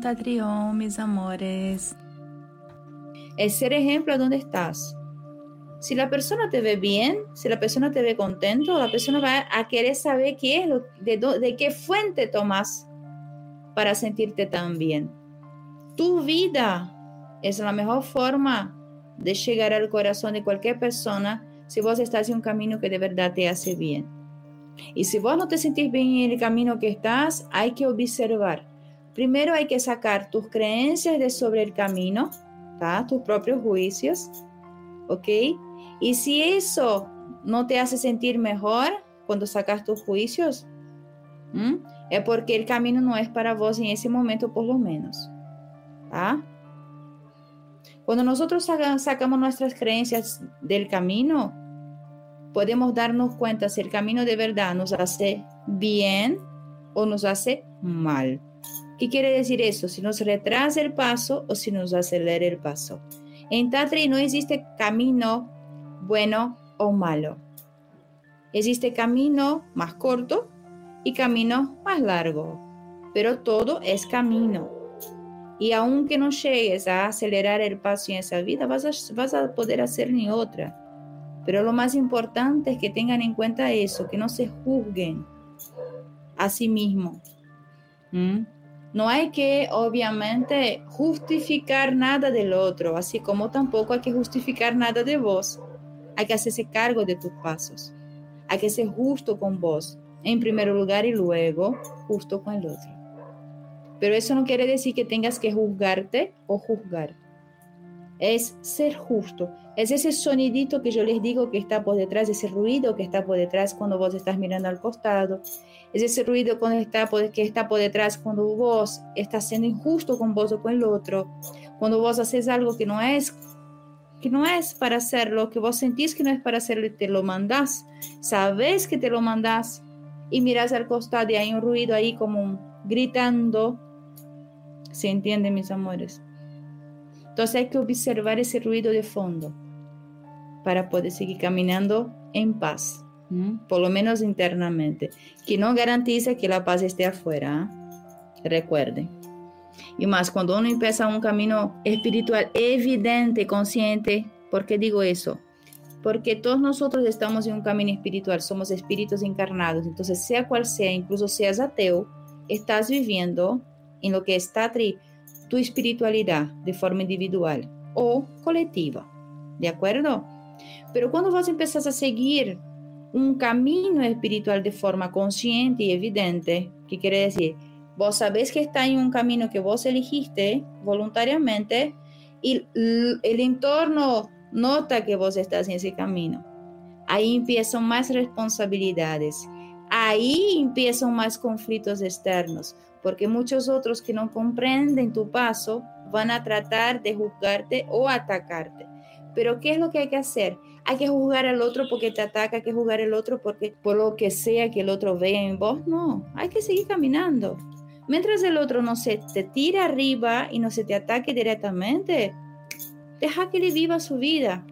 Tatrión, mis amores. Es ser ejemplo donde estás. Si la persona te ve bien, si la persona te ve contento, la persona va a querer saber qué es de, de qué fuente tomas para sentirte tan bien. Tu vida es la mejor forma de llegar al corazón de cualquier persona si vos estás en un camino que de verdad te hace bien. Y si vos no te sentís bien en el camino que estás, hay que observar. Primero hay que sacar tus creencias de sobre el camino, tus propios juicios, ¿ok? Y si eso no te hace sentir mejor cuando sacas tus juicios, es porque el camino no es para vos en ese momento por lo menos. Cuando nosotros sacamos nuestras creencias del camino, podemos darnos cuenta si el camino de verdad nos hace bien o nos hace mal. ¿Qué quiere decir eso? Si nos retrasa el paso o si nos acelera el paso. En Tatri no existe camino bueno o malo. Existe camino más corto y camino más largo, pero todo es camino. Y aunque no llegues a acelerar el paso en esa vida, vas a, vas a poder hacer ni otra. Pero lo más importante es que tengan en cuenta eso, que no se juzguen a sí mismos. ¿Mm? No hay que, obviamente, justificar nada del otro, así como tampoco hay que justificar nada de vos. Hay que hacerse cargo de tus pasos. Hay que ser justo con vos, en primer lugar, y luego justo con el otro. Pero eso no quiere decir que tengas que juzgarte o juzgar. Es ser justo. Es ese sonidito que yo les digo que está por detrás, ese ruido que está por detrás cuando vos estás mirando al costado. Es ese ruido cuando está que está por detrás cuando vos estás siendo injusto con vos o con el otro. Cuando vos haces algo que no es que no es para hacerlo, que vos sentís que no es para hacerlo y te lo mandás. Sabes que te lo mandás y miras al costado y hay un ruido ahí como gritando ¿Se entiende, mis amores? Entonces hay que observar ese ruido de fondo para poder seguir caminando en paz, por lo menos internamente, que no garantiza que la paz esté afuera. ¿eh? Recuerden. Y más, cuando uno empieza un camino espiritual evidente, consciente, ¿por qué digo eso? Porque todos nosotros estamos en un camino espiritual, somos espíritus encarnados, entonces sea cual sea, incluso seas ateo, estás viviendo en lo que está tu espiritualidad de forma individual o colectiva. ¿De acuerdo? Pero cuando vos empezás a seguir un camino espiritual de forma consciente y evidente, ¿qué quiere decir? Vos sabés que está en un camino que vos elegiste voluntariamente y el entorno nota que vos estás en ese camino. Ahí empiezan más responsabilidades. Ahí empiezan más conflictos externos porque muchos otros que no comprenden tu paso van a tratar de juzgarte o atacarte. Pero ¿qué es lo que hay que hacer? Hay que juzgar al otro porque te ataca, hay que juzgar al otro porque por lo que sea que el otro vea en vos. No, hay que seguir caminando. Mientras el otro no se te tira arriba y no se te ataque directamente, deja que le viva su vida.